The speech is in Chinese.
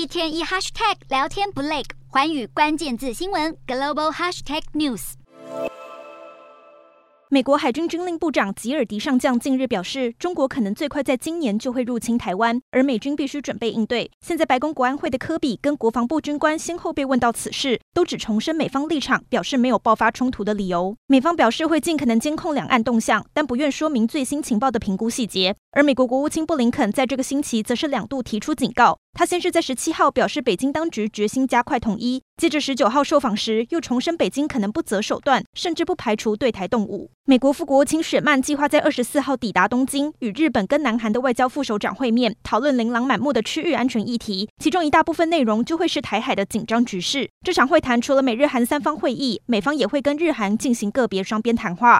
一天一 hashtag 聊天不累，寰宇关键字新闻 global hashtag news。美国海军军令部长吉尔迪上将近日表示，中国可能最快在今年就会入侵台湾，而美军必须准备应对。现在白宫国安会的科比跟国防部军官先后被问到此事，都只重申美方立场，表示没有爆发冲突的理由。美方表示会尽可能监控两岸动向，但不愿说明最新情报的评估细节。而美国国务卿布林肯在这个星期则是两度提出警告。他先是在十七号表示北京当局决心加快统一，接着十九号受访时又重申北京可能不择手段，甚至不排除对台动武。美国副国务卿雪曼计划在二十四号抵达东京，与日本跟南韩的外交副首长会面，讨论琳琅满目的区域安全议题，其中一大部分内容就会是台海的紧张局势。这场会谈除了美日韩三方会议，美方也会跟日韩进行个别双边谈话。